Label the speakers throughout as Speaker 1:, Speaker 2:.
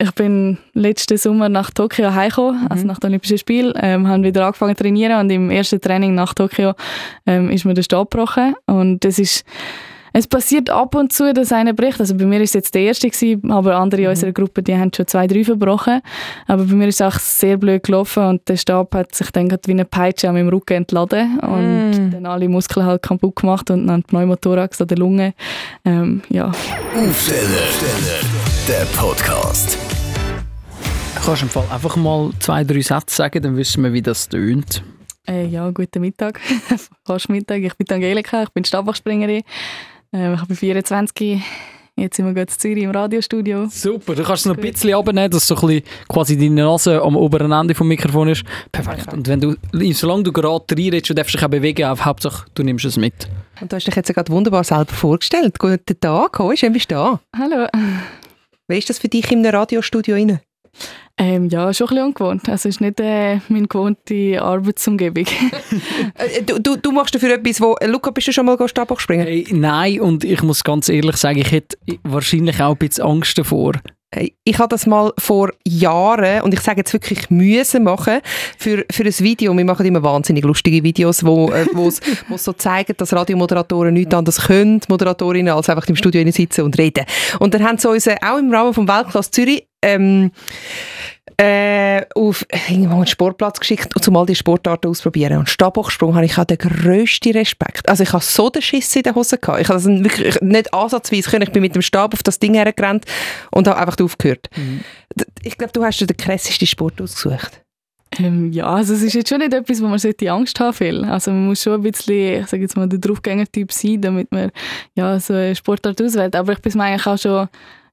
Speaker 1: ich bin letzten Sommer nach Tokio heimgekommen, mhm. also nach den Olympischen Spielen, ähm, haben wieder angefangen zu trainieren und im ersten Training nach Tokio ähm, ist mir der Stab gebrochen und das ist es passiert ab und zu, dass einer bricht. Also bei mir ist es jetzt der erste gewesen, aber andere in mhm. unserer Gruppe, die haben schon zwei, drei verbrochen. Aber bei mir ist es auch sehr blöd gelaufen und der Stab hat sich dann wie eine Peitsche an meinem Rücken entladen und mm. dann alle Muskeln halt kaputt gemacht und dann Pneumothorax an der Lunge. Ähm, ja.
Speaker 2: Aufsteller, der Podcast.
Speaker 3: Kannst du im Fall einfach mal zwei, drei Sätze sagen, dann wissen wir, wie das tönt.
Speaker 1: Äh, ja, guten Mittag. Fast Mittag. Ich bin Angelika, ich bin Stabhochspringerin. Ähm, ich bin 24. Jetzt sind wir gerade in Zürich im Radiostudio.
Speaker 3: Super, du kannst es noch ein bisschen abnehmen, dass so ein bisschen quasi deine Nase am oberen Ende vom Mikrofon ist. Perfekt. Und wenn du, solange du gerade reinredest, du darfst dich auch bewegen, auf Hauptsache du nimmst es mit.
Speaker 4: Und du hast dich jetzt gerade wunderbar selber vorgestellt. Guten Tag, wie bist du da?
Speaker 1: Hallo.
Speaker 4: Wie ist das für dich in einem Radiostudio rein?
Speaker 1: Ähm, ja, schon ein bisschen ungewohnt. Also es ist nicht äh, meine gewohnte Arbeitsumgebung.
Speaker 4: Äh, du, du, du, machst dafür etwas, wo... Äh, Luca, bist du schon mal Stabhoch springen?
Speaker 3: Hey, nein, und ich muss ganz ehrlich sagen, ich hätte wahrscheinlich auch ein bisschen Angst davor.
Speaker 4: Ich habe das mal vor Jahren, und ich sage jetzt wirklich müssen machen, für, für ein Video. Wir machen immer wahnsinnig lustige Videos, wo äh, wo's, wo's so zeigen, dass Radiomoderatoren nichts anderes können, Moderatorinnen, als einfach im Studio sitzen und reden. Und dann haben sie uns auch im Rahmen vom Weltklasse Zürich ähm, äh, auf irgendwo einen Sportplatz geschickt, um mal die Sportarten auszuprobieren. Und Stabhochsprung habe ich auch den grössten Respekt. Also ich habe so den Schiss in den Hosen gehabt. Ich habe das wirklich nicht ansatzweise können. Ich bin mit dem Stab auf das Ding hergerannt und habe einfach aufgehört. Mhm. Ich glaube, du hast dir den krassesten Sport ausgesucht.
Speaker 1: Ähm, ja, also es ist jetzt schon nicht etwas, wo man sollte Angst haben will. Also man muss schon ein bisschen, ich sage jetzt mal, der Draufgänger-Typ sein, damit man ja, so eine Sportart auswählt. Aber ich bin mir eigentlich auch schon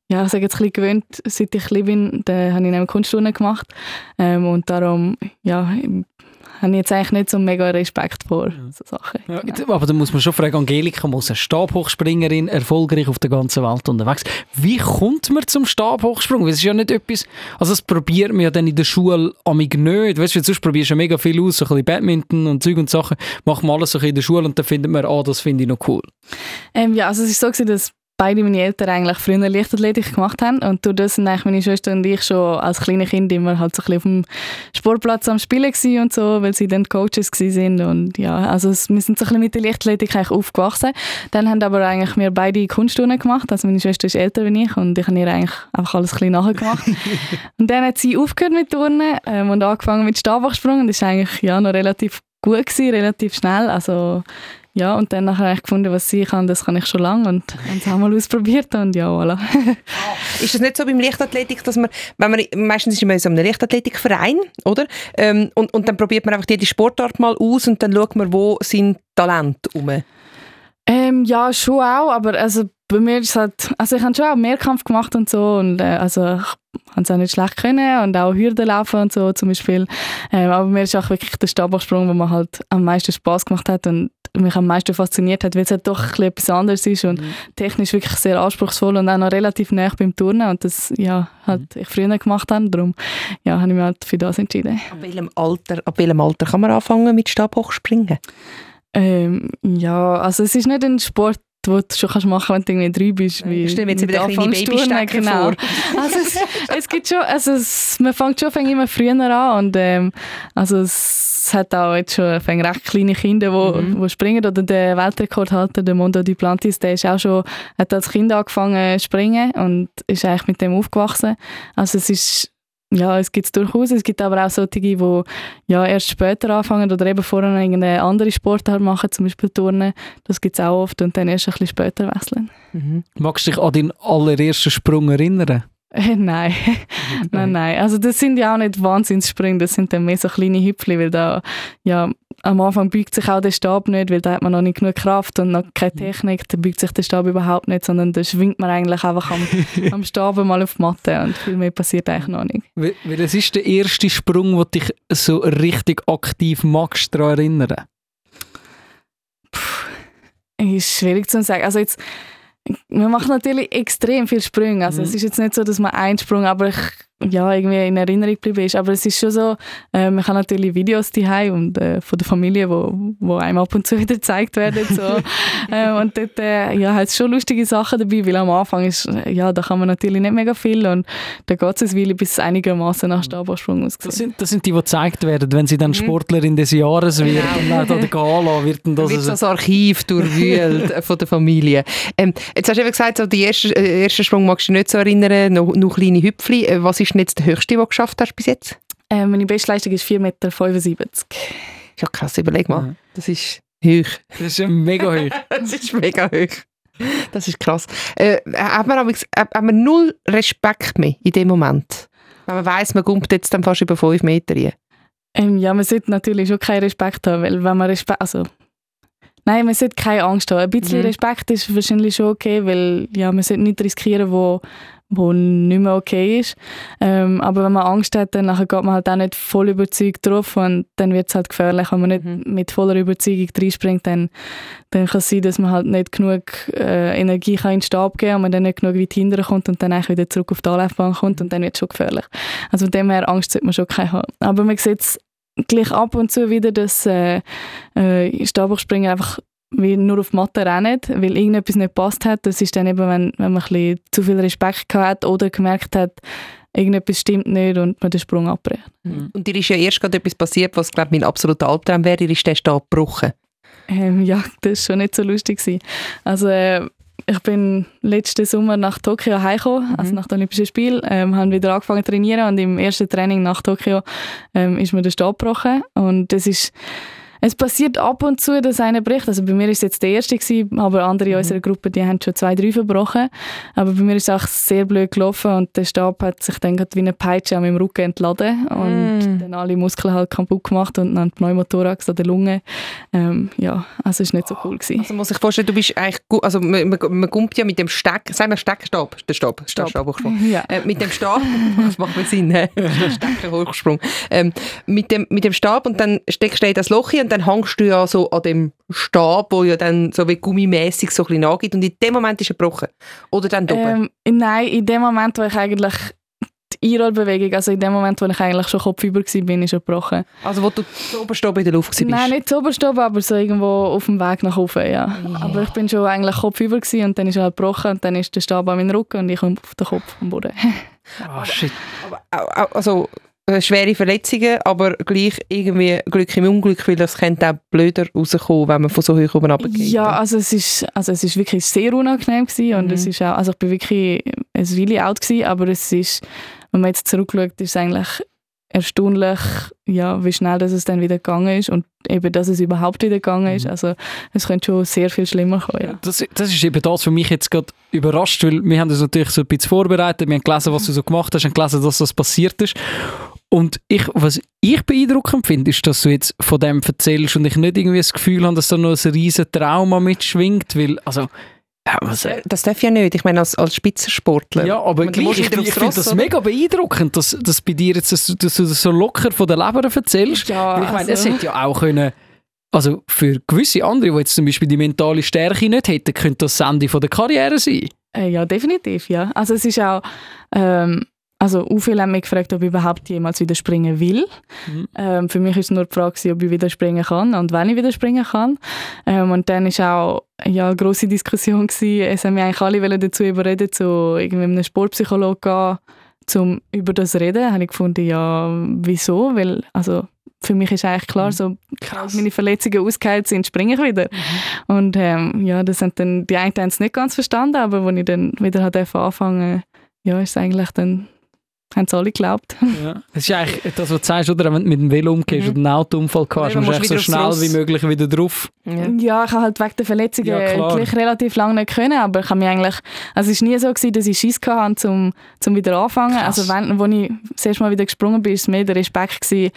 Speaker 1: ja, ich sage jetzt ein bisschen gewöhnt, seit ich klein bin, da habe ich nämlich Kunststunden gemacht ähm, und darum, ja, habe ich jetzt eigentlich nicht so mega Respekt vor so Sachen.
Speaker 3: Ja, genau. Aber da muss man schon fragen, Angelika muss eine Stabhochspringerin, erfolgreich auf der ganzen Welt unterwegs. Wie kommt man zum Stabhochsprung? Weil es ist ja nicht etwas, also das probiert man ja dann in der Schule amig nicht. Weißt du, sonst probierst du ja mega viel aus, so ein bisschen Badminton und Zeug und Sachen, macht man alles so in der Schule und dann findet man, ah, das finde ich noch cool.
Speaker 1: Ähm, ja, also es ist so gewesen, dass beide meine Eltern eigentlich früher Leichtathletik gemacht haben. Und durch das sind eigentlich meine Schwester und ich schon als kleine Kind immer halt so ein bisschen auf dem Sportplatz am Spielen und so, weil sie dann Coaches sind. Und ja, also wir sind so ein bisschen mit der Leichtathletik eigentlich aufgewachsen. Dann haben aber eigentlich wir beide Kunstturnen gemacht, also meine Schwester ist älter als ich und ich habe ihr eigentlich einfach alles ein bisschen nachgemacht. und dann hat sie aufgehört mit Turnen ähm, und angefangen mit Stabhochsprung und das ist eigentlich ja noch relativ gut gewesen, relativ schnell, also ja, und dann habe ich gefunden, was ich kann, das kann ich schon lange und haben es auch mal ausprobiert und ja, voilà.
Speaker 4: ist das nicht so beim Leichtathletik, dass man, wenn man meistens ist man in so einem Leichtathletikverein, oder? Ähm, und, und dann probiert man einfach jede Sportart mal aus und dann schaut man, wo sind Talente rum?
Speaker 1: Ähm, ja, schon auch, aber also bei mir ist halt, also ich habe schon auch Mehrkampf gemacht und so und äh, also ich habe es auch nicht schlecht können und auch Hürden laufen und so zum Beispiel. Ähm, aber mir ist auch wirklich der Stabhochsprung, wo man halt am meisten Spaß gemacht hat und mich am meisten fasziniert hat, weil es halt doch etwas anderes ist und mhm. technisch wirklich sehr anspruchsvoll und auch noch relativ nah beim Turnen und das ja, halt mhm. ich früher gemacht habe, darum ja, habe ich mich halt für das entschieden.
Speaker 4: Ab welchem Alter, ab welchem Alter kann man anfangen mit Stabhochspringen?
Speaker 1: Ähm, ja, also es ist nicht ein Sport, den du schon kannst machen kannst, wenn du irgendwie drei bist.
Speaker 4: Wie Stell mir jetzt wieder kleine Babystecker genau. vor.
Speaker 1: also es, es, gibt schon, also es, man fängt schon immer früher an und ähm, also es hat auch jetzt schon recht kleine Kinder, die mhm. Wo springen. Oder der Weltrekordhalter, der Mondo Duplantis, der ist auch schon, hat als Kind angefangen zu springen und ist eigentlich mit dem aufgewachsen. Also es ist ja, es gibt es durchaus. Es gibt aber auch solche, die ja, erst später anfangen oder eben vorher eine andere Sportart machen, zum Beispiel Turnen. Das gibt es auch oft und dann erst ein bisschen später wechseln.
Speaker 3: Mhm. Magst du dich an deinen allerersten Sprung erinnern?
Speaker 1: Nein. nein, nein. Also das sind ja auch nicht Wahnsinnssprünge, das sind dann mehr so kleine Hüpfli, weil da ja, am Anfang beugt sich auch der Stab nicht, weil da hat man noch nicht genug Kraft und noch keine mhm. Technik, da beugt sich der Stab überhaupt nicht, sondern da schwingt man eigentlich einfach am, am Stab mal auf die Matte und viel mehr passiert eigentlich noch nicht.
Speaker 3: Weil, weil das ist der erste Sprung, den dich so richtig aktiv magst daran erinnern?
Speaker 1: Puh, ist schwierig zu sagen. Also jetzt wir machen natürlich extrem viele Sprünge. Also mhm. es ist jetzt nicht so, dass man einen Sprung, aber ich ja, irgendwie in Erinnerung geblieben ist. Aber es ist schon so, äh, man kann natürlich Videos daheim und äh, von der Familie, wo, wo einem ab und zu wieder gezeigt werden. So. äh, und dort äh, ja, hat es schon lustige Sachen dabei, weil am Anfang ist, äh, ja, da kann man natürlich nicht mega viel und da geht es Weile, bis es einigermaßen nach Stabhochsprung aussieht.
Speaker 3: Das sind, das sind die, die gezeigt werden, wenn sie dann Sportlerin des Jahres wird
Speaker 4: Genau.
Speaker 3: und dann an der Gala wird dann das...
Speaker 4: wird das Archiv durchwühlt äh, von der Familie. Ähm, jetzt hast du eben gesagt, so die ersten ersten Sprung magst du nicht so erinnern, noch, noch kleine Hüpfli. Was ist denn jetzt der höchste, den du geschafft hast bis jetzt?
Speaker 1: Äh, meine Bestleistung ist 4,75 Meter.
Speaker 4: Ist ja krass, überleg mal.
Speaker 3: Mhm.
Speaker 4: Das ist hoch.
Speaker 3: das ist mega hoch.
Speaker 4: Das ist mega hoch. Das ist krass. Äh, hat, man, amigs- hat hat man null Respekt mehr in dem Moment? Wenn man weiss, man kommt jetzt dann fast über 5 Meter rein.
Speaker 1: Ähm, ja, man sollte natürlich schon keinen Respekt haben, weil wenn man Respekt, also nein, man sollte keine Angst haben. Ein bisschen
Speaker 4: Mhm.
Speaker 1: Respekt ist wahrscheinlich schon okay, weil ja, man sollte nicht riskieren, wo wo nicht mehr okay ist. Ähm, aber wenn man Angst hat, dann nachher geht man halt auch nicht voll überzeugt drauf und dann wird es halt gefährlich. Wenn man nicht
Speaker 4: Mhm.
Speaker 1: mit voller Überzeugung reinspringt, dann, dann kann es sein, dass man halt nicht genug äh, Energie kann in den Stab geben und man dann nicht genug weit hinterher kommt und dann eigentlich wieder zurück auf die Anlaufbahn kommt und dann wird es schon gefährlich. Also von dem her, Angst sollte man schon keine haben. Aber man sieht es gleich ab und zu wieder, dass äh, äh, Stabhochspringer einfach wie nur auf die Matte rennen, weil irgendetwas nicht passt hat. Das ist dann eben, wenn, wenn man ein bisschen zu viel Respekt gehabt hat oder gemerkt hat, irgendetwas stimmt nicht und man den Sprung abbricht.
Speaker 4: Und dir ist ja erst gerade etwas passiert, was, glaube ich, mein absoluter Albtraum wäre. Dir ist der Stab gebrochen.
Speaker 1: Ähm, ja, das war schon nicht so lustig. Gewesen. Also äh, ich bin letzten Sommer nach Tokio heimgekommen, also nach den Olympischen Spielen, ähm, haben wieder angefangen zu trainieren und im ersten Training nach Tokio ähm, ist mir der Stab gebrochen und das ist es passiert ab und zu, dass einer bricht. Also bei mir ist es jetzt der erste gewesen, aber andere in unserer Gruppe, die haben schon zwei, drei verbrochen. Aber bei mir ist es auch sehr blöd gelaufen und der Stab hat sich dann wie eine Peitsche an meinem Rücken entladen und
Speaker 4: Mm.
Speaker 1: dann alle Muskeln halt kaputt gemacht und dann Pneumothorax an der Lunge. Ähm, ja, also es war nicht so cool. Gewesen.
Speaker 4: Also muss ich vorstellen, du bist eigentlich gut, also man, man, man kommt ja mit dem Steck, sagen wir Steckstab, der Stab,
Speaker 1: Stab.
Speaker 4: Stab.
Speaker 1: Ja.
Speaker 4: Äh, mit dem Stab, das macht mir Sinn, hä? Steckerhochsprung. Ähm, mit, dem, mit dem Stab und dann steckst du in das Loch hin und dann hängst du ja so an dem Stab, wo ja dann so wie gummimäßig so ein bisschen nachgibt und in dem Moment ist er gebrochen. Oder dann oben.
Speaker 1: Ähm, nein, in dem Moment, wo ich eigentlich die Einrollbewegung, also in dem Moment, wo ich eigentlich schon kopfüber war, bin ich schon gebrochen.
Speaker 4: also wo du zu oben in der Luft warst.
Speaker 1: Nein, nicht zu oben, aber so irgendwo auf dem Weg nach oben, ja. Aber ich bin schon eigentlich kopfüber und dann ist er halt gebrochen und dann ist der Stab an meinen Rücken und ich komme auf den Kopf am Boden.
Speaker 3: Ah, shit.
Speaker 4: Aber, also schwere Verletzungen, aber gleich irgendwie Glück im Unglück, weil das könnte auch blöder rauskommen, wenn man von so hoch oben runtergeht.
Speaker 1: Ja, also es ist, also es ist wirklich sehr unangenehm gewesen und
Speaker 4: Mhm.
Speaker 1: es ist auch, also ich bin wirklich ein Weile alt gewesen, aber es ist, wenn man jetzt zurückschaut, ist es eigentlich erstaunlich, ja, wie schnell dass es dann wieder gegangen ist und eben, dass es überhaupt wieder gegangen ist. Also es könnte schon sehr viel schlimmer kommen, ja.
Speaker 3: Das, das ist eben das, was mich jetzt gerade überrascht, weil wir haben uns natürlich so ein bisschen vorbereitet, wir haben gelesen, was du so gemacht hast, haben gelesen, dass das passiert ist. Und ich, was ich beeindruckend finde, ist, dass du jetzt von dem erzählst und ich nicht irgendwie das Gefühl habe, dass da noch ein riesen Trauma mitschwingt, weil, also, ja,
Speaker 4: Äh, Das darf ja nicht. Ich meine, als, als Spitzensportler.
Speaker 3: ja, aber ich, ich
Speaker 4: aufs
Speaker 3: finde das
Speaker 4: oder?
Speaker 3: mega beeindruckend, dass, dass bei dir jetzt, dass, du- dass du das so locker von der Leber erzählst.
Speaker 1: Ja,
Speaker 3: Weil ich meine, es
Speaker 1: also-
Speaker 3: hätte ja auch können, also für gewisse andere, die jetzt zum Beispiel die mentale Stärke nicht hätten, könnte das das Ende von der Karriere sein.
Speaker 1: Äh, ja, definitiv, ja. Also es ist auch, ähm, also auch viele haben mich gefragt, ob ich überhaupt jemals wieder springen will.
Speaker 3: Mhm.
Speaker 1: Ähm, für mich ist nur die Frage, ob ich wieder springen kann und wann ich wieder springen kann. Ähm, und dann ist auch ja, eine grosse Diskussion gewesen. Es haben mich eigentlich alle dazu überreden, zu irgendeinem Sportpsychologen gehen, um über das zu reden. habe ich gefunden, ja, wieso? Weil, also für mich ist eigentlich klar, so als meine Verletzungen ausgeheilt sind, springe ich wieder. Und ähm, ja, das sind dann, die einen haben es nicht ganz verstanden, aber als ich dann wieder hat anfangen ja, ist es eigentlich dann, haben es alle geglaubt.
Speaker 3: Ja. Das ist eigentlich das, was du sagst, oder? Wenn du mit dem Velo umgehst
Speaker 4: Mhm.
Speaker 3: oder einen Autounfall hast,
Speaker 4: Ja,
Speaker 3: musst du so schnell wie möglich wieder drauf.
Speaker 4: Ja.
Speaker 1: Ja, ich habe halt wegen der Verletzungen
Speaker 3: Ja,
Speaker 1: gleich relativ lange nicht können, aber ich habe mich eigentlich, also es war nie so, gewesen, dass ich Schiss hatte, zum, zum wieder anfangen.
Speaker 3: Krass.
Speaker 1: Also wenn, als ich das erste Mal wieder gesprungen bin, war es mehr der Respekt, gewesen,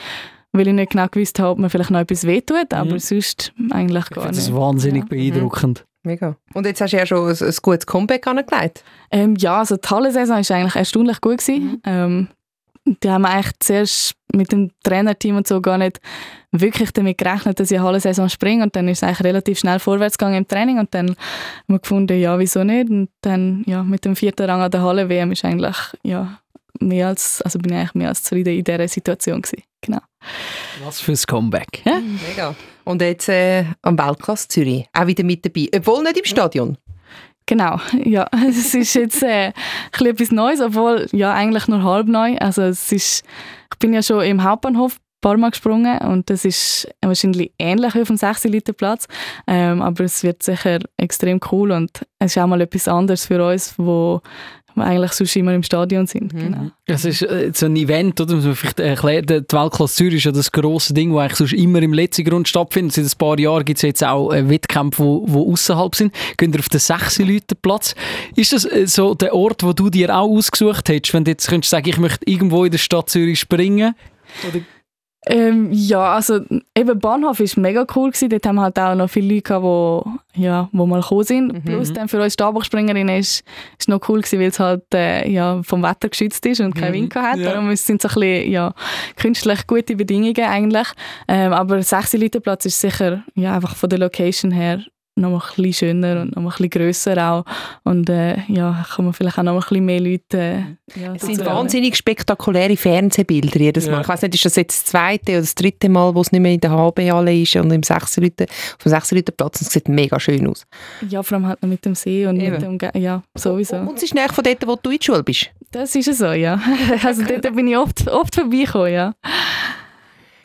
Speaker 1: weil ich nicht genau gewusst habe, ob mir vielleicht noch etwas wehtut, aber
Speaker 3: Mhm.
Speaker 1: sonst eigentlich
Speaker 3: Ich
Speaker 1: gar
Speaker 3: finde das
Speaker 1: nicht.
Speaker 3: wahnsinnig
Speaker 1: Ja.
Speaker 3: beeindruckend.
Speaker 4: Mega. Und jetzt hast du ja schon ein, ein gutes Comeback angelegt.
Speaker 1: Ähm, ja, also die Hallensaison war eigentlich erstaunlich gut. Gewesen. Ähm, die haben eigentlich zuerst mit dem Trainerteam und so gar nicht wirklich damit gerechnet, dass ich eine Hallensaison springe und dann ist es eigentlich relativ schnell vorwärts gegangen im Training und dann haben wir gefunden, ja, wieso nicht und dann ja, mit dem vierten Rang an der Halle-WM ist eigentlich ja, mehr als, also bin ich eigentlich mehr als zufrieden in dieser Situation gewesen. Genau.
Speaker 3: Was für ein Comeback. Ja?
Speaker 4: Mega. Und jetzt äh, am Weltklasse Zürich auch wieder mit dabei, obwohl nicht im Stadion.
Speaker 1: Genau, ja, es ist jetzt äh, ein etwas Neues, obwohl ja eigentlich nur halb neu. Also es ist, ich bin ja schon im Hauptbahnhof ein paar Mal gesprungen und das ist wahrscheinlich ähnlich wie auf dem 6 Liter Platz, ähm, aber es wird sicher extrem cool und es ist auch mal etwas anderes für uns, wo wir eigentlich sonst immer im Stadion sind.
Speaker 4: Mhm.
Speaker 1: Genau.
Speaker 3: Es ist äh, so ein Event, oder? Muss man vielleicht erklären. Die Weltklasse Zürich ist ja das grosse Ding, das eigentlich sonst immer im letzten Grund stattfindet. Seit ein paar Jahren gibt es jetzt auch äh, Wettkämpfe, die wo, wo außerhalb sind. Gehen ihr auf den 6 Leute Platz. Ist das äh, so der Ort, wo du dir auch ausgesucht hättest, wenn du jetzt könntest sagen, ich möchte irgendwo in der Stadt Zürich springen? Oder
Speaker 1: Ähm, ja, also eben Bahnhof ist mega cool gewesen. Dort haben wir halt auch noch viele Leute gehabt, wo, ja, wo mal gekommen sind. Plus dann für uns Stabhochspringerinnen ist, ist noch cool gewesen, weil es halt äh, ja, vom Wetter geschützt ist und kein Wind gehabt hat.
Speaker 3: Ja.
Speaker 1: Darum es sind so ein bisschen ja, künstlich gute Bedingungen eigentlich. Ähm, aber 6 Liter Platz ist sicher ja, einfach von der Location her noch mal ein bisschen schöner und noch mal ein bisschen grösser auch. Und äh, ja, kann man vielleicht auch noch mal ein bisschen mehr Leute äh, ja,
Speaker 4: Es sind wahnsinnig spektakuläre Fernsehbilder jedes Mal.
Speaker 3: Ja.
Speaker 4: Ich weiß nicht, ist das jetzt das zweite oder das dritte Mal, wo es nicht mehr in der HB-Halle ist und im 6 Leute, auf dem 6 Leute Platz. Und es sieht mega schön aus.
Speaker 1: Ja, vor allem halt noch mit dem See und
Speaker 4: Eben.
Speaker 1: mit dem, Ge- ja, sowieso.
Speaker 4: Und es ist näher von dort, wo du in der Schule bist.
Speaker 1: Das ist es so, ja. Also dort bin ich oft, oft vorbeigekommen, ja.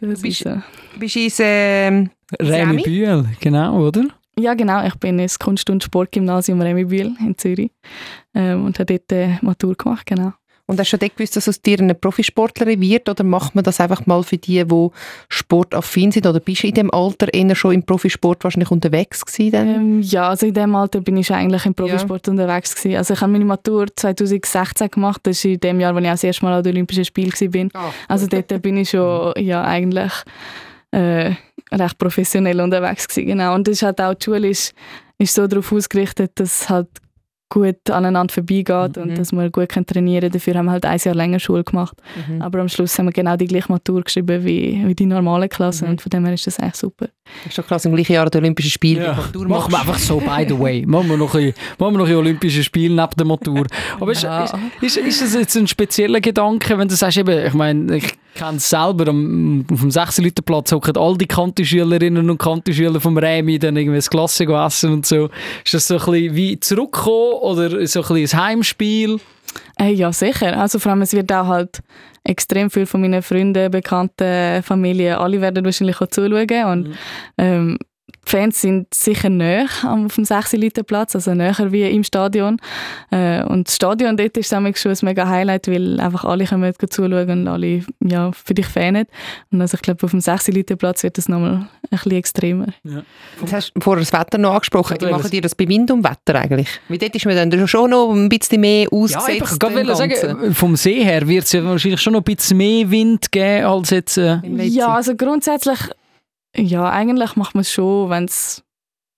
Speaker 1: Das
Speaker 4: bist-
Speaker 1: ist so.
Speaker 4: Bist du ins
Speaker 3: Remy
Speaker 4: Sammy?
Speaker 3: Bühl, genau, oder?
Speaker 1: Ja, genau. Ich bin ins Kunst- und Sportgymnasium Remibühl in Zürich ähm, und habe dort äh, Matur gemacht, genau.
Speaker 4: Und hast du schon dort gewusst, dass aus dir eine Profisportlerin wird? Oder macht man das einfach mal für die, die sportaffin sind? Oder bist du in dem Alter eher schon im Profisport wahrscheinlich unterwegs gewesen? Dann?
Speaker 1: Ähm, ja, also in dem Alter bin ich eigentlich im Profisport unterwegs gewesen. Also ich habe meine Matur 2016 gemacht. Das ist in dem Jahr, wo ich auch das erste Mal an den Olympischen Spielen war.
Speaker 4: Ah,
Speaker 1: Also dort bin ich schon ja, eigentlich äh, recht professionell unterwegs gewesen, genau. Und das ist halt auch, die Schule ist, ist so darauf ausgerichtet, dass es halt gut aneinander vorbeigeht
Speaker 4: Mhm.
Speaker 1: und dass wir gut können trainieren können. Dafür haben wir halt ein Jahr länger Schule gemacht.
Speaker 4: Mhm.
Speaker 1: Aber am Schluss haben wir genau die gleiche Matur geschrieben wie, wie die normale Klasse
Speaker 4: Mhm.
Speaker 1: und von dem her ist das echt super.
Speaker 4: Das ist doch krass, im gleichen Jahr die Olympischen Spiele.
Speaker 3: Ja.
Speaker 4: die Matur
Speaker 3: Machen wir einfach so, by the way. Machen wir noch ein, machen wir noch ein Olympische Spiele neben der Matur. Aber ist,
Speaker 1: Ja.
Speaker 3: ist, ist, ist das jetzt ein spezieller Gedanke, wenn du sagst, eben, ich meine, ich kenne es selber, am, auf dem 6 Liter Platz hocken all die Kantischülerinnen und Kantischüler vom Remi dann irgendwie das Klasse essen und so. Ist das so ein bisschen wie zurückkommen oder so ein bisschen ein Heimspiel?
Speaker 1: Äh, ja, sicher. Also vor allem, es wird auch halt extrem viel von meinen Freunden, Bekannten, Familie, alle werden wahrscheinlich auch zuschauen und ähm, die Fans sind sicher näher auf dem 6 Liter Platz, also näher wie im Stadion. Äh, und das Stadion dort ist manchmal schon ein mega Highlight, weil einfach alle kommen zuschauen und alle ja, für dich fanen. Und also ich glaube, auf dem 6 Liter Platz wird das nochmal ein bisschen extremer.
Speaker 4: Jetzt hast du vorher das Wetter noch angesprochen. Wie
Speaker 3: Ja,
Speaker 4: machen die das bei Wind und Wetter eigentlich? Weil dort ist man dann schon noch ein bisschen mehr
Speaker 3: Ja,
Speaker 4: ausgesetzt.
Speaker 3: wollte
Speaker 4: Ganzen.
Speaker 3: sagen, vom See her wird es ja wahrscheinlich schon noch ein bisschen mehr Wind geben als jetzt... Äh.
Speaker 1: Ja, also grundsätzlich, ja, eigentlich macht man es schon, wenn es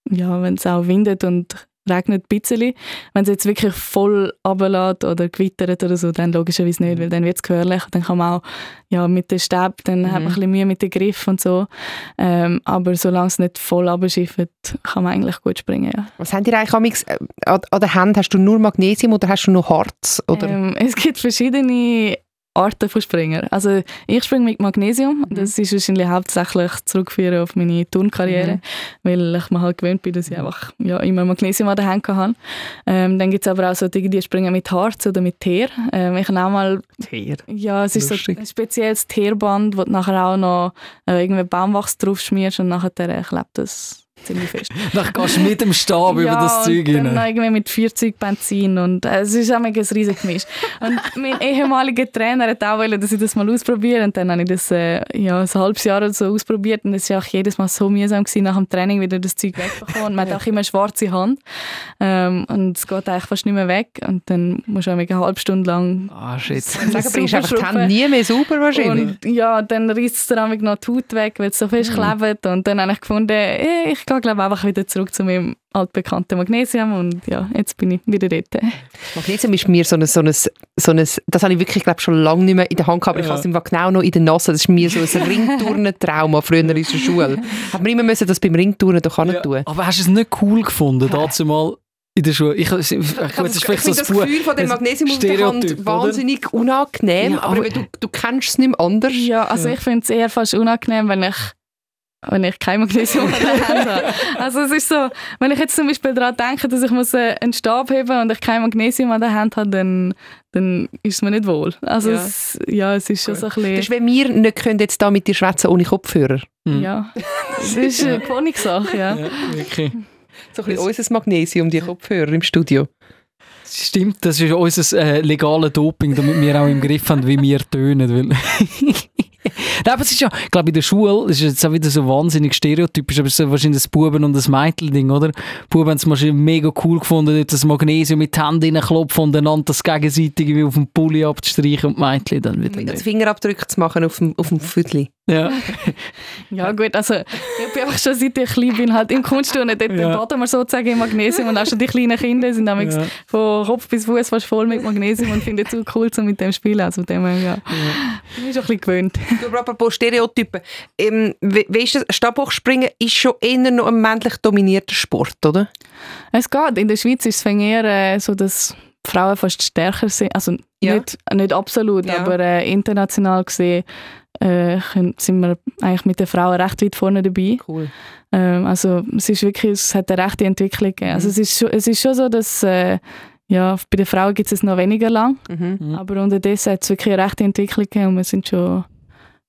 Speaker 1: ja, wenn's auch windet und regnet ein bisschen. Wenn es jetzt wirklich voll runterlässt oder gewittert oder so, dann logischerweise nicht, weil dann wird es gefährlich. Dann kann man auch ja, mit den Stäben, dann hat man ein bisschen Mühe mit dem Griff und so. Ähm, aber solange es nicht voll runterschifft, kann man eigentlich gut springen, ja.
Speaker 4: Was haben die eigentlich an, an der Hand? Hast du nur Magnesium oder hast du noch Harz? Oder?
Speaker 1: Ähm, es gibt verschiedene Arten von Springer. Also ich springe mit Magnesium.
Speaker 4: Mhm.
Speaker 1: Das ist wahrscheinlich hauptsächlich zurückführen auf meine Turnkarriere,
Speaker 4: Mhm.
Speaker 1: weil ich mir halt gewöhnt bin, dass ich einfach ja, immer Magnesium an der Hand habe. Ähm, dann gibt es aber auch so Dinge, die springen mit Harz oder mit Teer. Ähm, ich habe auch mal,
Speaker 3: Teer.
Speaker 1: ja, es ist so
Speaker 3: Lustig.
Speaker 1: ein spezielles Teerband, wo du nachher auch noch äh, irgendwie Baumwachs drauf schmierst und nachher äh, klebt das ziemlich fest.
Speaker 3: Dann gehst du mit dem Stab über das Zeug
Speaker 1: dann
Speaker 3: rein.
Speaker 1: noch irgendwie mit 40 Benzin und äh, es ist auch ein riesiges Gemisch. Und mein ehemaliger Trainer hat auch wollen, dass ich das mal ausprobiere und dann habe ich das äh, ja, ein halbes Jahr oder so ausprobiert und es war auch jedes Mal so mühsam gewesen, nach dem Training wieder das Zeug wegbekommen und man hat auch immer eine schwarze Hand ähm, und es geht eigentlich fast nicht mehr weg und dann musst du eine halbe Stunde lang
Speaker 3: Ah, shit.
Speaker 4: Sag aber, ist einfach die
Speaker 1: Superschrubben.
Speaker 4: nie mehr sauber wahrscheinlich.
Speaker 1: und ja, dann reißt es auch noch die Haut weg, weil es so fest klebt. Und dann habe ich gefunden, eh, ich gehe glaube einfach wieder zurück zu meinem altbekannten Magnesium. Und ja, jetzt bin ich wieder dort.
Speaker 4: Magnesium ist mir so ein, so ein, so ein das habe ich wirklich glaub, schon lange nicht mehr in der Hand gehabt, aber ich
Speaker 3: Ja.
Speaker 4: habe es im genau noch in der Nase. Das ist mir so ein Ringturnen-Trauma früher in der Schule. Hat man immer müssen das beim Ringturnen doch
Speaker 3: Ja,
Speaker 4: ja. tun.
Speaker 3: aber hast du es nicht cool gefunden, dazu mal in der Schule. Ich, ich, ich,
Speaker 4: Ich,
Speaker 3: das ist vielleicht so
Speaker 4: ich finde das
Speaker 3: ein Bu-
Speaker 4: Gefühl von dem Magnesium auf der Hand
Speaker 3: oder?
Speaker 4: wahnsinnig unangenehm,
Speaker 3: Ja,
Speaker 4: aber,
Speaker 3: aber-
Speaker 4: du, du kennst es nicht anders.
Speaker 1: Ja, also ich finde es eher fast unangenehm, wenn ich, wenn ich kein Magnesium an der Hand habe. Also es ist so, wenn ich jetzt zum Beispiel daran denke, dass ich muss äh, einen Stab heben und ich kein Magnesium an der Hand habe, dann, dann ist es mir nicht wohl. Also
Speaker 4: Ja.
Speaker 1: es, ja, es ist schon so ein
Speaker 4: Das ist,
Speaker 1: bisschen...
Speaker 4: wenn wir nicht können jetzt da mit dir schwätzen ohne Kopfhörer.
Speaker 3: Mhm.
Speaker 1: Ja, das ist eine Königssache, ja.
Speaker 3: Ja, wirklich.
Speaker 4: So ein bisschen unser Magnesium, die Kopfhörer im Studio.
Speaker 3: Stimmt, das ist unser äh, legales Doping, damit wir auch im Griff haben, wie wir tönen. Nein, aber es ist ja, ich glaube, in der Schule ist es jetzt auch wieder so wahnsinnig stereotypisch, aber es ist so wahrscheinlich ein Buben- und ein Mädchen-Ding, oder? Die Buben haben es wahrscheinlich mega cool gefunden, dort das Magnesium mit den Händen reinklopfen und einander das gegenseitig wie auf dem Pulli abzustreichen und die Mädchen dann wieder
Speaker 4: Mit. Fingerabdrücke zu machen auf dem, auf dem Viertel.
Speaker 3: Ja.
Speaker 1: Ja gut, also ich bin einfach schon seit ich klein bin halt im Kunstturnen, dort
Speaker 3: Ja.
Speaker 1: baden wir sozusagen im Magnesium und auch schon die kleinen Kinder sind nämlich
Speaker 3: Ja.
Speaker 1: von Kopf bis Fuß fast voll mit Magnesium und finden es so cool, so mit dem zu spielen. Also von dem ja, ich bin schon ein bisschen gewöhnt.
Speaker 4: Du, aber apropos Stereotypen. Ähm, wie ist das? Stabhochspringen ist schon eher noch ein männlich dominierter Sport, oder?
Speaker 1: Es geht. In der Schweiz ist es eher äh, so, dass Frauen fast stärker sind. Also
Speaker 4: Ja.
Speaker 1: nicht, nicht absolut,
Speaker 4: Ja.
Speaker 1: aber äh, international gesehen äh, sind wir eigentlich mit den Frauen recht weit vorne dabei.
Speaker 4: Cool.
Speaker 1: Ähm, also es ist wirklich, es hat eine rechte Entwicklung gegeben. Also
Speaker 4: Mhm.
Speaker 1: es ist schon, es ist schon so, dass äh, ja, bei den Frauen gibt es noch weniger lang,
Speaker 4: Mhm.
Speaker 3: Mhm.
Speaker 1: aber unterdessen hat es wirklich eine rechte Entwicklung gegeben und wir sind schon,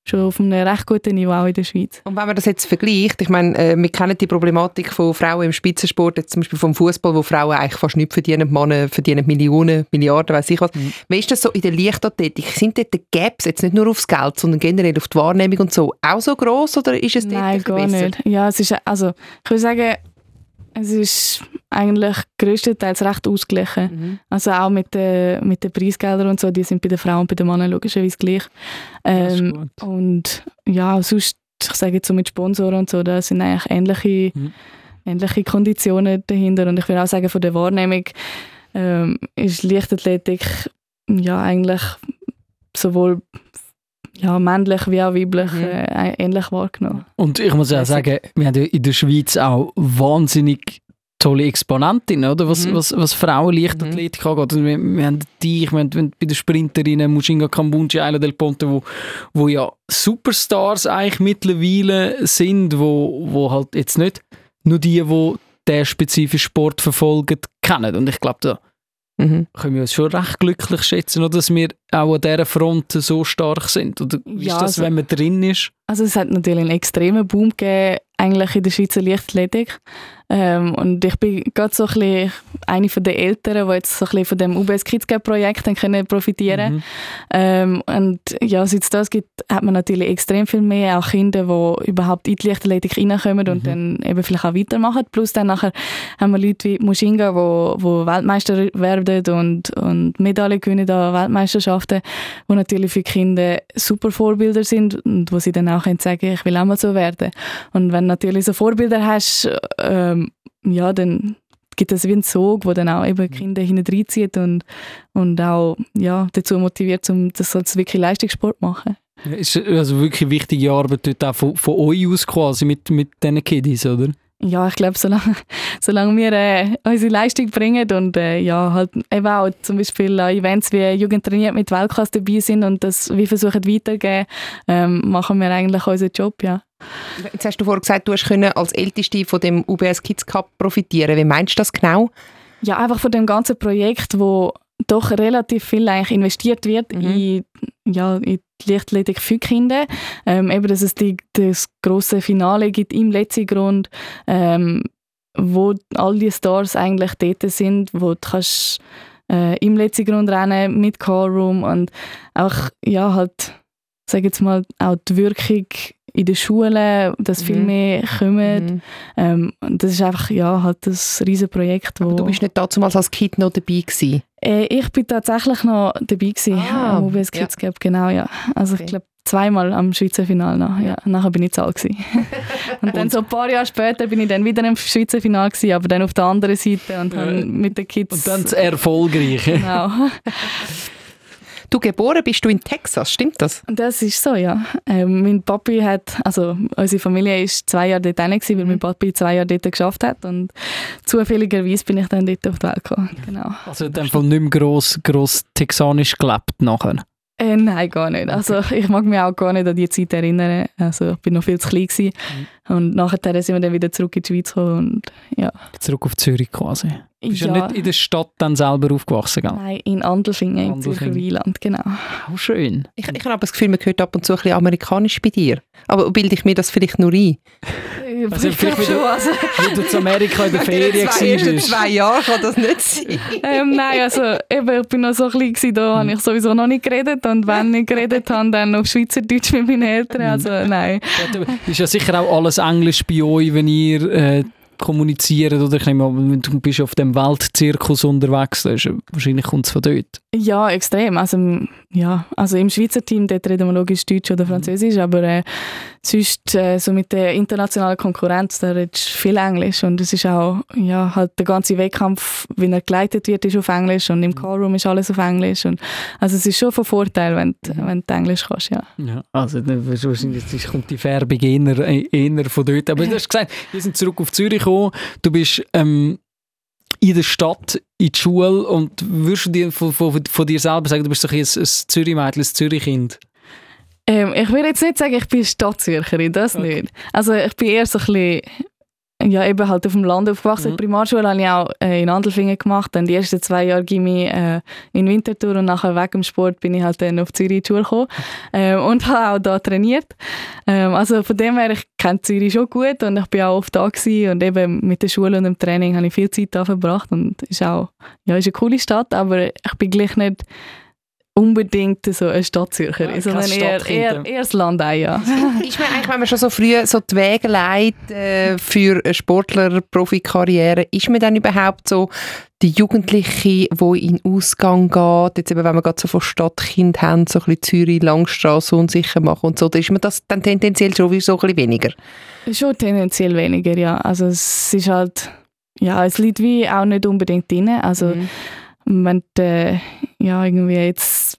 Speaker 1: schon auf einem recht guten Niveau auch in der Schweiz.
Speaker 4: Und wenn man das jetzt vergleicht, ich meine, äh, wir kennen die Problematik von Frauen im Spitzensport, jetzt zum Beispiel vom Fußball, wo Frauen eigentlich fast nichts verdienen, Männer verdienen Millionen, Milliarden, weiß ich was.
Speaker 3: Mhm.
Speaker 4: Wie ist das so in der Leichtathletik? Sind dort die Gaps jetzt nicht nur aufs Geld, sondern generell auf die Wahrnehmung und so auch so groß oder ist es dort
Speaker 1: Nein,
Speaker 4: ein bisschen
Speaker 1: gar
Speaker 4: besser?
Speaker 1: nicht. Ja, es ist, also, ich würde sagen, es ist eigentlich größtenteils recht ausgeglichen.
Speaker 4: Mhm.
Speaker 1: Also auch mit den, mit den Preisgeldern und so, die sind bei den Frauen und bei den Männern logischerweise gleich. Ähm, und ja, sonst, ich sage jetzt so mit Sponsoren und so, da sind eigentlich ähnliche,
Speaker 3: Mhm.
Speaker 1: ähnliche Konditionen dahinter. Und ich würde auch sagen, von der Wahrnehmung ähm, ist Leichtathletik ja eigentlich sowohl ja, männlich wie auch weiblich
Speaker 4: Mhm.
Speaker 1: äh, ähnlich wahrgenommen.
Speaker 3: Und ich muss
Speaker 4: Lässig.
Speaker 3: sagen, wir haben ja in der Schweiz auch wahnsinnig tolle Exponentinnen, oder? Was,
Speaker 4: Mhm.
Speaker 3: was, was Frauen-Leichtathletik angeht. Also wir, wir haben dich, wir haben, wir haben bei den Sprinterinnen Mushinga Kambunji, Ayla Del Ponte, wo, wo ja Superstars eigentlich mittlerweile sind, wo, wo halt jetzt nicht nur die, die den spezifischen Sport verfolgen, kennen. Und ich glaube, da
Speaker 4: Mhm.
Speaker 3: können wir uns schon recht glücklich schätzen, oder, dass wir auch an dieser Front so stark sind. Oder wie
Speaker 1: Ja,
Speaker 3: ist das,
Speaker 1: also-
Speaker 3: wenn man drin ist?
Speaker 1: Also es hat natürlich einen extremen Boom gegeben, eigentlich in der Schweizer Leichtathletik. Ähm, und ich bin gerade so ein bisschen eine von den Älteren, die jetzt so ein bisschen von dem UBS Kids Gap Projekt können profitieren
Speaker 3: Mhm.
Speaker 1: ähm, Und ja, seit es das gibt, hat man natürlich extrem viel mehr auch Kinder, die überhaupt in die Leichtathletik reinkommen und
Speaker 3: Mhm.
Speaker 1: dann eben vielleicht auch weitermachen. Plus dann nachher haben wir Leute wie Mushinga, wo, wo Weltmeister werden und, und Medaillen gewinnen an Weltmeisterschaften, wo natürlich für Kinder super Vorbilder sind und wo sie dann auch können sagen, ich will auch mal so werden. Und wenn du natürlich so Vorbilder hast, ähm, ja, dann gibt es wie einen Sog, wo dann auch eben Kinder hineinzieht und, und auch ja, dazu motiviert, um das als wirklich Leistungssport zu machen.
Speaker 3: Ist also wirklich wichtige Arbeit dort auch von, von euch aus quasi mit, mit diesen Kiddies, oder?
Speaker 1: Ja, ich glaube, solange, solange wir äh, unsere Leistung bringen und äh, ja, halt eben auch zum Beispiel an Events wie Jugend trainiert mit Weltklasse dabei sind und das wir versuchen weitergeben, ähm, machen wir eigentlich unseren Job, ja.
Speaker 4: Jetzt hast du vorhin gesagt, du hast können als Älteste von dem UBS Kids Cup profitieren. Wie meinst du das genau?
Speaker 1: Ja, einfach von dem ganzen Projekt, wo doch relativ viel eigentlich investiert wird
Speaker 4: Mhm.
Speaker 1: in, ja, in die Leichtathletik für Kinder. Ähm, eben, dass es die, das große Finale gibt im letzten Grund, ähm, wo all die Stars eigentlich dort sind, wo du kannst äh, im letzten Grund rennen mit Callroom und auch, ja, halt, sag jetzt mal, auch die Wirkung in den Schulen, dass viel
Speaker 4: Mhm.
Speaker 1: mehr kommen.
Speaker 4: Mhm.
Speaker 1: Ähm, und das ist einfach, ja, halt das riesen Projekt, wo...
Speaker 4: Aber du bist nicht damals als Kind noch dabei gewesen.
Speaker 1: Äh, ich bin tatsächlich noch dabei gewesen,
Speaker 4: Ah,
Speaker 1: am UBS
Speaker 4: ja.
Speaker 1: Kids Cup, genau, ja. Also
Speaker 4: Okay.
Speaker 1: ich glaube zweimal am Schweizer Finale noch, ja. Nachher bin ich zu alt gewesen. und dann so ein paar Jahre später bin ich dann wieder im Schweizer Finale gewesen, aber dann auf der anderen Seite und
Speaker 3: Ja.
Speaker 1: habe mit den Kids...
Speaker 3: Und dann das Erfolgreiche.
Speaker 1: Genau.
Speaker 4: Du geboren bist du in Texas, stimmt das?
Speaker 1: Das ist so, ja. Ähm, mein Papi hat, also unsere Familie ist zwei Jahre dort gewesen, weil mein Papi zwei Jahre dort geschafft hat und zufälligerweise bin ich dann dort auf die Welt gekommen. Genau.
Speaker 3: Also in dem Fall nicht mehr gross, gross texanisch gelebt nachher?
Speaker 1: Äh, nein, gar nicht. Also ich mag mich auch gar nicht an die Zeit erinnern. Also ich bin noch viel zu klein gewesen. Und nachher sind wir dann wieder zurück in die Schweiz gekommen und ja.
Speaker 3: Zurück auf Zürich quasi. Du bist ja,
Speaker 1: Ja.
Speaker 3: nicht in der Stadt dann selber aufgewachsen, gell?
Speaker 1: Nein, in Andelfingen, im Zürcher
Speaker 3: Andelfingen.
Speaker 1: Wieland, genau.
Speaker 3: Oh, schön.
Speaker 4: Ich, ich habe aber das Gefühl, man hört ab und zu ein bisschen amerikanisch bei dir. Aber bilde ich mir das vielleicht nur ein?
Speaker 3: Also
Speaker 1: ich glaube schon. Also,
Speaker 3: Weil du zu Amerika in der
Speaker 4: In
Speaker 3: Ferien
Speaker 4: den zwei, ersten
Speaker 3: warst.
Speaker 4: zwei Jahren kann das nicht sein.
Speaker 1: ähm, nein, also eben, ich bin noch so klein gewesen, da habe ich sowieso noch nicht geredet und wenn ich geredet habe, dann auf Schweizerdeutsch mit meinen Eltern, also nein.
Speaker 3: Ja, du- Ist ja sicher auch alles Englisch bei euch, wenn ihr äh, kommuniziert oder du bist auf dem Weltzirkus unterwegs, ist, wahrscheinlich kommt es von dort.
Speaker 1: Ja, extrem. Also, ja, also im Schweizer Team dort reden wir logisch Deutsch oder Französisch, aber äh, sonst äh, so mit der internationalen Konkurrenz, da redest du viel Englisch und es ist auch, ja, halt der ganze Wettkampf, wie er geleitet wird, ist auf Englisch und im Callroom ist alles auf Englisch und also es ist schon von Vorteil, wenn, du- wenn du Englisch kannst, ja.
Speaker 3: Ja, also dann wahrscheinlich kommt die Färbung eher, eher von dort. Aber du hast gesagt, wir sind zurück auf Zürich gekommen, du bist ähm, in der Stadt, in die Schule und würdest du dir von, von, von dir selber sagen, du bist doch ein, ein Zürich-Mädchen, ein Zürich-Kind?
Speaker 1: Ähm, ich würde jetzt nicht sagen, ich bin Stadtzürcherin, das
Speaker 3: Okay.
Speaker 1: nicht. Also ich bin eher so ein bisschen, ja eben halt auf dem Land aufgewachsen.
Speaker 3: Mhm.
Speaker 1: Die Primarschule habe ich auch äh, in Andelfingen gemacht, dann die ersten zwei Jahre Gimmi äh, in Winterthur und nachher weg dem Sport bin ich halt dann auf Zürich Schule gekommen ähm, und habe auch da trainiert. Ähm, also von dem her, ich kenne Zürich schon gut und ich bin auch oft da gewesen und eben mit der Schule und dem Training habe ich viel Zeit da verbracht und ist auch, ja, ist eine coole Stadt, aber ich bin gleich nicht unbedingt so eine Stadtzürcherin,
Speaker 3: Ja,
Speaker 1: sondern eher, eher, eher das Land auch, ja.
Speaker 4: Ist man eigentlich, wenn man schon so früh so die Wege leitet äh, für eine Sportler-Profikarriere, ist man dann überhaupt so die Jugendliche, die in Ausgang geht, jetzt eben, wenn wir gerade so von Stadtkind haben, so ein bisschen Zürich, Langstrasse unsicher machen und so, da ist man das dann tendenziell sowieso ein bisschen weniger.
Speaker 1: Schon tendenziell weniger, ja. Also es ist halt, ja, es liegt wie auch nicht unbedingt drin. Also
Speaker 4: Mhm.
Speaker 1: Wenn du äh, ja, irgendwie jetzt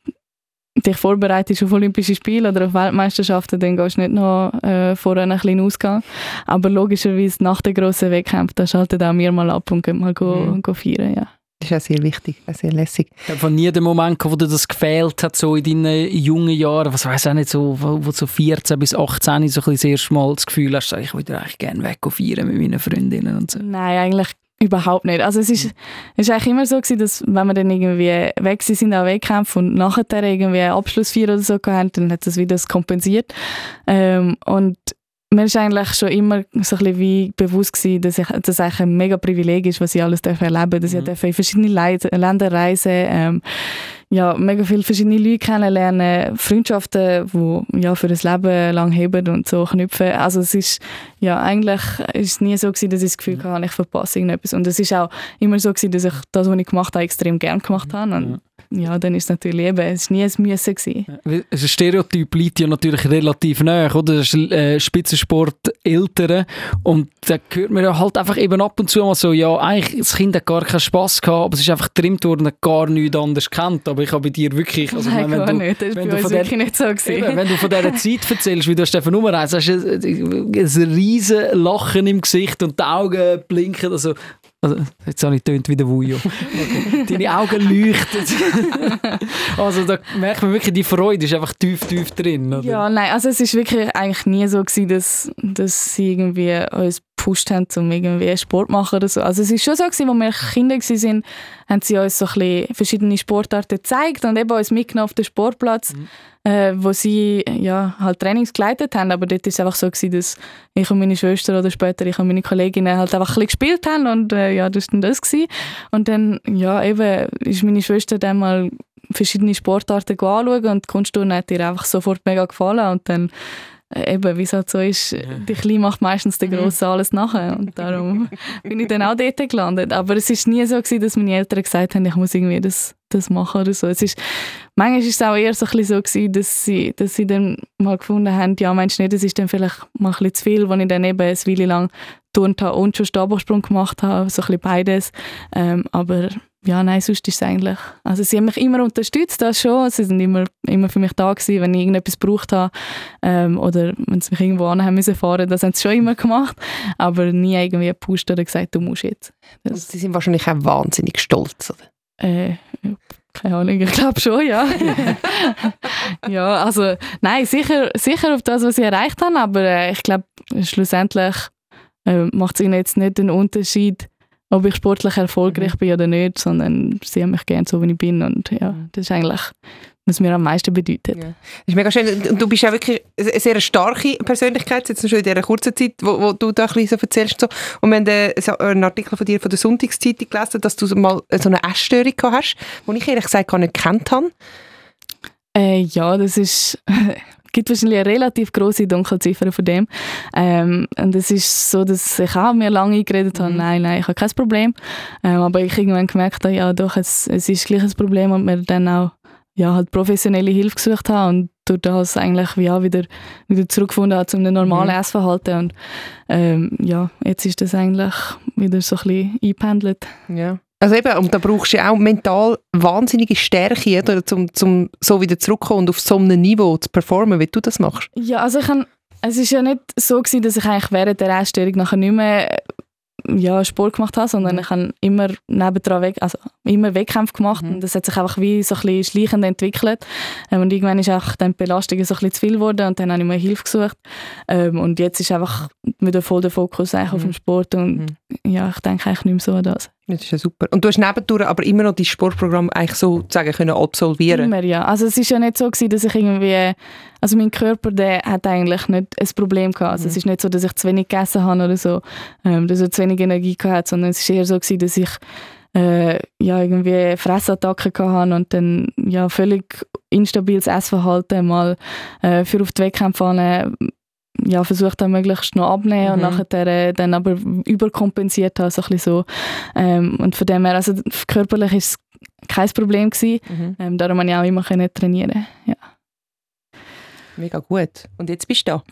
Speaker 1: dich vorbereitest auf Olympische Spiele oder auf Weltmeisterschaften, dann gehst du nicht noch äh, vorher einen kleinen Ausgang. Aber logischerweise nach den grossen Wettkämpfen, da schaltet auch mir mal ab und geht mal go,
Speaker 4: Mhm.
Speaker 1: go feiern, ja.
Speaker 4: Das ist auch sehr wichtig, auch sehr lässig.
Speaker 3: Ich habe nie den Moment gehabt, wo dir das gefehlt hat, so in deinen jungen Jahren, was weiß auch nicht, so, wo, wo du so 14 bis 18 so ein bisschen das erste Mal das Gefühl hast, ich würde eigentlich gerne weg feiern mit meinen Freundinnen und so.
Speaker 1: Nein, eigentlich überhaupt nicht. Also es ist, es ist eigentlich immer so gewesen, dass wenn wir dann irgendwie weg sind an Wettkämpfen und nachher irgendwie einen Abschlussfeier oder so hatten, dann hat das wieder kompensiert. Ähm, und mir ist eigentlich schon immer so ein bisschen wie bewusst gewesen, dass ich, dass es eigentlich ein mega Privileg ist, was ich alles darf erleben dass
Speaker 3: Mhm.
Speaker 1: ich darf in verschiedene Länder reisen ähm, ja, mega viele verschiedene Leute kennenlernen, Freundschaften, die ja, für das Leben lang heben und so knüpfen. Also es ist ja, eigentlich ist es nie so gewesen, dass ich das Gefühl hatte, ich verpasse irgendetwas. Und es ist auch immer so gewesen, dass ich das, was ich gemacht habe, extrem gern gemacht habe. Und ja, dann ist es natürlich eben, es ist nie ein Müssen gewesen.
Speaker 3: Ein Stereotyp liegt ja natürlich relativ nahe, oder? Das ist äh, Spitzensport Eltern und da hört man ja halt einfach eben ab und zu mal so, ja, eigentlich, das Kind hat gar keinen Spass gehabt, aber es ist einfach getrimmt worden, hat gar nichts anderes kennt. Aber ich habe bei dir wirklich, also
Speaker 1: Nein,
Speaker 3: wenn
Speaker 1: gar
Speaker 3: du,
Speaker 1: nicht. Das
Speaker 3: wenn
Speaker 1: war bei wirklich nicht so. Gewesen.
Speaker 3: Eben, wenn du von dieser Zeit erzählst, wie du hast von Nummer eins, hast du ein, ein riesen Lachen im Gesicht und die Augen blinken, also, also jetzt habe ich tönt wie der Wujo. Okay. Deine Augen leuchten. also da merkt man wirklich, die Freude ist einfach tief, tief drin. Oder?
Speaker 1: Ja, nein, also es ist wirklich eigentlich nie so gewesen, dass, dass sie irgendwie uns gepusht haben, um irgendwie Sport machen oder so. Also es ist schon so gewesen, als wir Kinder waren, haben sie uns so ein bisschen verschiedene Sportarten gezeigt und eben uns mitgenommen auf den Sportplatz, äh, wo sie ja, halt Trainings geleitet haben, aber dort ist es einfach so gewesen, dass ich und meine Schwester oder später ich und meine Kolleginnen halt einfach ein bisschen gespielt haben und äh, ja, das war dann das gewesen. Und dann, ja, eben ist meine Schwester dann mal verschiedene Sportarten anschauen und die Kunstturnen hat ihr einfach sofort mega gefallen und dann eben, wie es halt so ist, die Kleine macht meistens der Grosse alles nachher und darum bin ich dann auch dort gelandet. Aber es ist nie so gewesen, dass meine Eltern gesagt haben, ich muss irgendwie das, das machen oder so. Es ist, manchmal ist es auch eher so, ein bisschen so gewesen, dass sie, dass sie dann mal gefunden haben, ja, meinst du nicht, das ist dann vielleicht mal ein bisschen zu viel, wenn ich dann eben eine Weile lang turnt habe und schon Stabhochsprung gemacht habe, so ein bisschen beides. Ähm, aber ja, nein, sonst ist es eigentlich, also sie haben mich immer unterstützt, das schon, sie sind immer, immer für mich da gewesen, wenn ich irgendetwas gebraucht habe ähm, oder wenn sie mich irgendwo an haben müssen fahren, das haben sie schon immer gemacht, aber nie irgendwie gepusht oder gesagt, du musst jetzt.
Speaker 4: Und sie sind wahrscheinlich auch wahnsinnig stolz, oder?
Speaker 1: Äh, keine Ahnung, ich glaube schon, ja. ja, also nein, sicher, sicher auf das, was sie erreicht haben, aber äh, ich glaube, schlussendlich äh, macht es ihnen jetzt nicht den Unterschied, ob ich sportlich erfolgreich bin oder nicht, sondern sie haben mich gerne so, wie ich bin und ja, das ist eigentlich was mir am meisten bedeutet.
Speaker 4: Ja. Das ist mega schön. Und du bist ja wirklich eine sehr starke Persönlichkeit, jetzt schon in dieser kurzen Zeit, wo, wo du da ein bisschen so erzählst. So. Und wir haben äh, einen Artikel von dir von der Sonntagszeitung gelesen, dass du mal so eine Essstörung gehabt hast, die ich ehrlich gesagt gar nicht gekannt habe.
Speaker 1: Äh, ja, das ist gibt wahrscheinlich eine relativ große Dunkelziffer von dem. Ähm, und es ist so, dass ich auch mir lange eingeredet habe, mhm. nein, nein, ich habe kein Problem. Ähm, aber ich irgendwann gemerkt habe, ja doch, es, es ist gleich ein Problem und mir dann auch ja, halt professionelle Hilfe gesucht habe und durch das eigentlich ja, wieder, wieder zurückgefunden habe zu einem normalen mhm. Essverhalten. Und ähm, ja, jetzt ist das eigentlich wieder so ein bisschen eingependelt.
Speaker 4: Ja. Also eben, und da brauchst du ja auch mental wahnsinnige Stärke, oder, um zum so wieder zurückzukommen und auf so einem Niveau zu performen, wie du das machst.
Speaker 1: Ja, also ich kann, es ist ja nicht so gewesen, dass ich eigentlich während der Essstörung nachher nicht mehr ja, Sport gemacht habe, sondern mhm. ich habe immer nebendran weg, also immer Wettkämpfe gemacht mhm. und das hat sich einfach wie so ein bisschen schleichend entwickelt ähm, und irgendwann ist auch dann die Belastung so ein bisschen zu viel geworden und dann habe ich mir Hilfe gesucht ähm, und jetzt ist einfach wieder voll der Fokus eigentlich mhm. auf den Sport und mhm. ja, ich denke eigentlich nicht mehr so an das.
Speaker 4: Das ist ja super. Und du hast nebendurch aber immer noch dein Sportprogramm eigentlich sozusagen können absolvieren
Speaker 1: Immer, ja. Also es ist ja nicht so gewesen, dass ich irgendwie, also mein Körper, der hat eigentlich nicht ein Problem gehabt. Also mhm. es ist nicht so, dass ich zu wenig gegessen habe oder so, ähm, dass ich zu wenig Energie gehabt sondern es ist eher so gewesen, dass ich äh, ja, irgendwie Fressattacken hatte und dann ja, völlig instabiles Essverhalten mal äh, für auf die Wettkämpfe ja, versucht habe, möglichst noch abnehmen mhm. und nachher äh, dann aber überkompensiert habe, so ein so. Ähm, und von dem her, also körperlich ist es kein Problem gewesen. Mhm. Ähm, darum konnte ich auch immer trainieren. Ja.
Speaker 4: Mega gut. Und jetzt bist du da.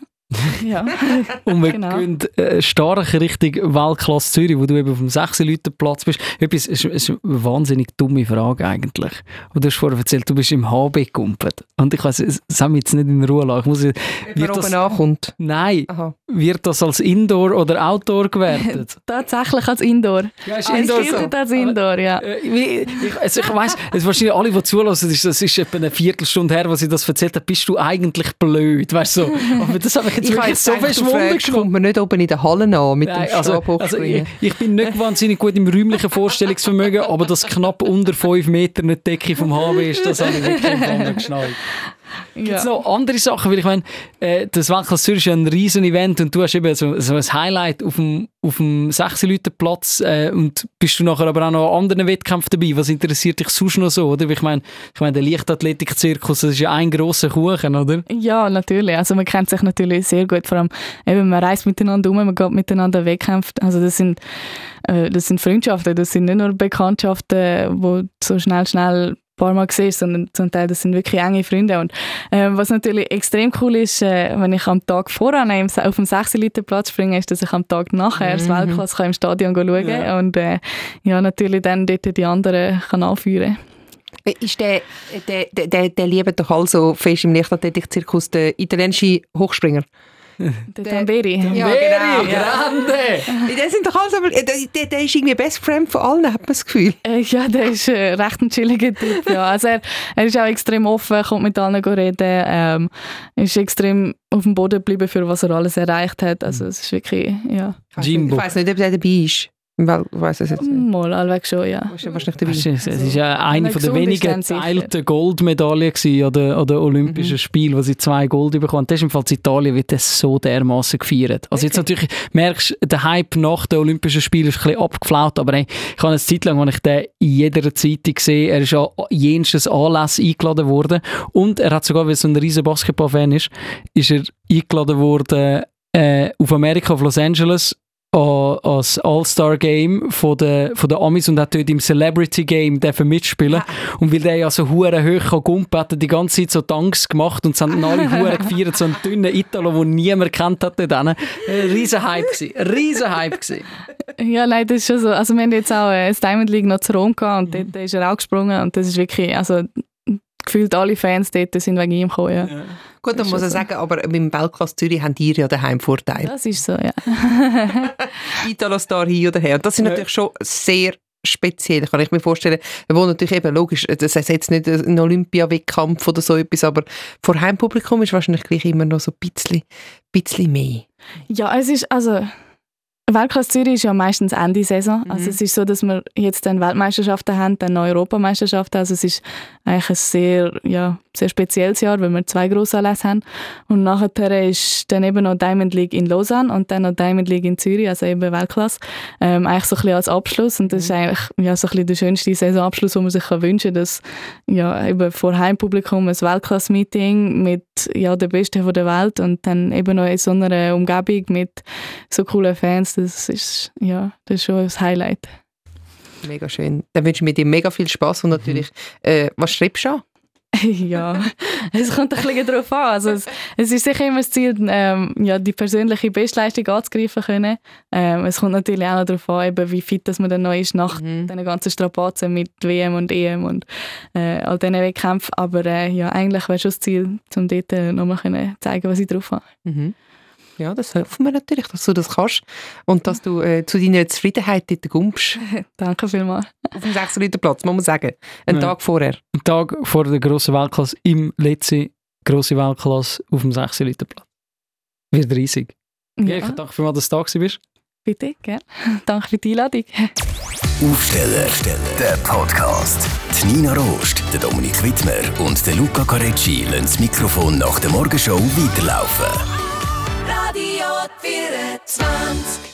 Speaker 1: Ja.
Speaker 3: und wir genau. gehen äh, stark Richtung Weltklasse Zürich, wo du eben auf dem 6 Leute Platz bist. Etwas, ist, ist eine wahnsinnig dumme Frage eigentlich. Und du hast vorher erzählt, du bist im HB gekumpelt. Und ich weiß, das haben wir jetzt nicht in Ruhe lassen. Ich muss,
Speaker 4: wird das, oben ankommt.
Speaker 3: Nein. Aha. Wird das als Indoor oder Outdoor gewertet?
Speaker 1: Tatsächlich als Indoor.
Speaker 3: Ja, ist Indoor so.
Speaker 1: als Indoor, ja.
Speaker 3: Äh, ich, also ich weiss, es wahrscheinlich alle, die zulassen, das ist, das ist etwa eine Viertelstunde her, was ich das erzählt habe, bist du eigentlich blöd, weißt du? So. Aber das habe ich jetzt ich wirklich so verschwunden
Speaker 4: kommt man nicht oben in der Halle an mit Nein, dem also, also
Speaker 3: ich, ich, bin nicht wahnsinnig gut im räumlichen Vorstellungsvermögen, aber dass knapp unter 5 Meter eine Decke vom HW ist, das habe ich wirklich geschnallt. Gibt es ja. noch andere Sachen? Weil ich meine, äh, das Weltklasse Zürich ist ja ein riesen Event und du hast eben so, so ein Highlight auf dem, auf dem 6-Leute-Platz äh, und bist du nachher aber auch noch an anderen Wettkämpfen dabei. Was interessiert dich sonst noch so, oder? Ich meine, ich meine der Leichtathletik-Zirkus, das ist ja ein grosser Kuchen, oder?
Speaker 1: Ja, natürlich. Also man kennt sich natürlich sehr gut. Vor allem, eben, man reist miteinander um, man geht miteinander Wettkämpfe. Also das sind, äh, das sind Freundschaften, das sind nicht nur Bekanntschaften, die so schnell, schnell paar Mal gesehen, sondern zum Teil das sind wirklich enge Freunde. Und äh, was natürlich extrem cool ist, äh, wenn ich am Tag voran auf dem 6 Liter Platz springe, ist, dass ich am Tag nachher mhm. das Weltklasse im Stadion schauen kann ja. und äh, ja, natürlich dann dort die anderen kann anführen
Speaker 4: äh, ist der, der, der, der liebt doch also fest im Leichtathletik-Zirkus der italienische Hochspringer?
Speaker 1: Der Tamberi.
Speaker 4: Ja, genau. Grande! Der, sind doch alles, aber, der, der, ist irgendwie Best Friend von allen, hat man das Gefühl.
Speaker 1: Äh, ja, der ist äh, recht ein chilliger Typ. Ja. Also er, er ist auch extrem offen, kommt mit allen reden, ähm, ist extrem auf dem Boden geblieben, für was er alles erreicht hat. Also es ist wirklich, ja.
Speaker 4: Ich weiß nicht, ob der dabei ist. Weil, weiss es jetzt nicht.
Speaker 1: Mal, allweg schon, ja.
Speaker 4: Weißt du, wahrscheinlich dabei. Es
Speaker 3: ist ja eine von der wenigen geteilten Goldmedaillen an den, an den Olympischen mhm. Spielen, wo sie zwei Gold bekommen. Das ist im Fall in Italien wird das so dermaßen gefeiert. Also okay. jetzt natürlich merkst du, der Hype nach den Olympischen Spielen ist ein bisschen abgeflaut, aber ey, ich habe eine Zeit lang, als ich den in jeder Zeitung gesehen, er ist an jenstes Anlass eingeladen worden und er hat sogar, weil er so ein riesen Basketball-Fan ist, ist er eingeladen worden äh, auf Amerika, auf Los Angeles an, ans All-Star-Game von der, von der Amis und hat dort im Celebrity-Game mitspielen Und weil der ja so hure hoch gumpen, hat er die ganze Zeit so Tanks gemacht und es haben alle hure gefeiert, so einen dünnen Italo, den niemand kennt hat dort. Ein riesen Hype gewesen, riesen Hype gewesen.
Speaker 1: Ja, nein, das ist schon so. Also wir haben jetzt auch äh, das Diamond League noch zu Rom gehabt und mhm. dort ist er auch gesprungen und das ist wirklich, also gefühlt alle Fans dort sind wegen ihm gekommen, ja. ja.
Speaker 4: Gut, dann muss ich so. sagen, aber beim Weltklasse Zürich haben die ja daheim Vorteil.
Speaker 1: Das ist so, ja.
Speaker 4: Italo-Star hin oder her. Und das ist ja. natürlich schon sehr speziell, kann ich mir vorstellen. Wo natürlich eben, logisch, das heißt jetzt nicht ein Olympia-Wettkampf oder so etwas, aber vor Heimpublikum ist wahrscheinlich gleich immer noch so ein bisschen, bisschen mehr.
Speaker 1: Ja, es ist, also Weltklasse Zürich ist ja meistens Ende Saison. Mhm. Also es ist so, dass wir jetzt dann Weltmeisterschaften haben, dann Europameisterschaften. Also es ist eigentlich ein sehr, ja, sehr spezielles Jahr, weil wir zwei Grossanlässe haben. Und nachher ist dann eben noch Diamond League in Lausanne und dann noch Diamond League in Zürich, also eben Weltklasse. Ähm, eigentlich so ein bisschen als Abschluss. Und das ist mhm. eigentlich ja, so ein bisschen der schönste Saisonabschluss, den man sich wünschen kann, dass ja, eben vor Heimpublikum ein Weltklasse-Meeting mit ja, den Besten von der Welt und dann eben noch in so einer Umgebung mit so coolen Fans das ist, ja, das ist schon ein Highlight.
Speaker 4: Mega schön. Dann wünsche ich dir mega viel Spaß und natürlich, mhm. äh, was schreibst du an?
Speaker 1: ja, es kommt ein bisschen darauf an. Also es, es ist sicher immer das Ziel, ähm, ja, die persönliche Bestleistung anzugreifen können. Ähm, es kommt natürlich auch noch darauf an, eben, wie fit dass man dann noch ist nach mhm. den ganzen Strapazen mit WM und EM und äh, all diesen Wettkämpfen. Aber äh, ja, eigentlich wäre schon das Ziel, um dort äh, nochmal zu zeigen, was ich drauf habe.
Speaker 4: Mhm. Ja, das hoffen wir natürlich, dass du das kannst und dass du äh, zu deiner Zufriedenheit dort kommst.
Speaker 1: Danke vielmals.
Speaker 4: Auf dem 6 Liter Platz, muss man sagen. Ein ja. Tag vorher.
Speaker 3: Ein Tag vor der grossen Weltklasse im letzten grossen Weltklasse auf dem 6 Liter Platz. Wird riesig. Ja. ja danke für dass du da bist.
Speaker 1: Bitte, gerne. Danke für die Einladung.
Speaker 2: Aufsteller, der Podcast. Die Nina Rost, der Dominik Wittmer und der Luca Carecci lassen das Mikrofon nach der Morgenshow weiterlaufen. Radio 24